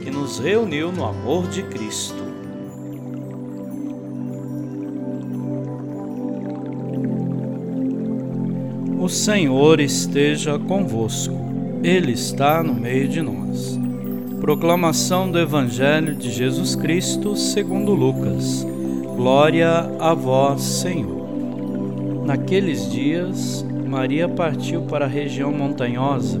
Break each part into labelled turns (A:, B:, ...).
A: que nos reuniu no amor de Cristo. O Senhor esteja convosco, Ele está no meio de nós. Proclamação do Evangelho de Jesus Cristo segundo Lucas. Glória a vós, Senhor. Naqueles dias, Maria partiu para a região montanhosa,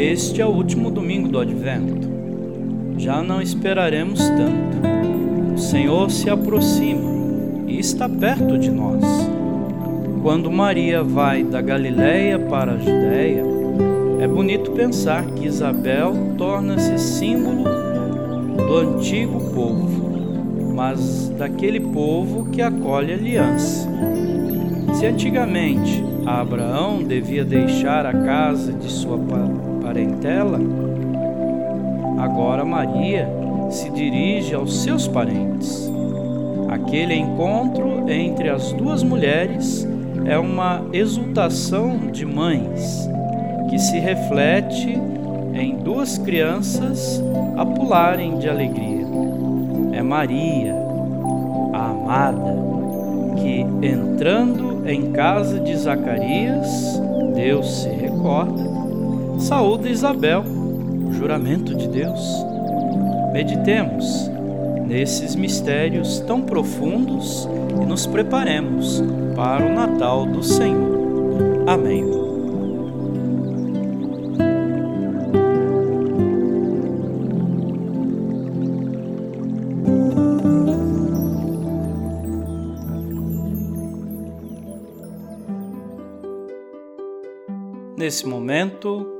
A: este é o último domingo do Advento. Já não esperaremos tanto. O Senhor se aproxima e está perto de nós. Quando Maria vai da Galiléia para a Judéia, é bonito pensar que Isabel torna-se símbolo do antigo povo, mas daquele povo que acolhe a aliança. Se antigamente Abraão devia deixar a casa de sua parentela, agora Maria se dirige aos seus parentes. Aquele encontro entre as duas mulheres é uma exultação de mães que se reflete em duas crianças a pularem de alegria. É Maria, a amada, que entrando em casa de Zacarias, Deus se recorda, saúda Isabel, o juramento de Deus. Meditemos nesses mistérios tão profundos e nos preparemos para o Natal do Senhor. Amém. Nesse momento,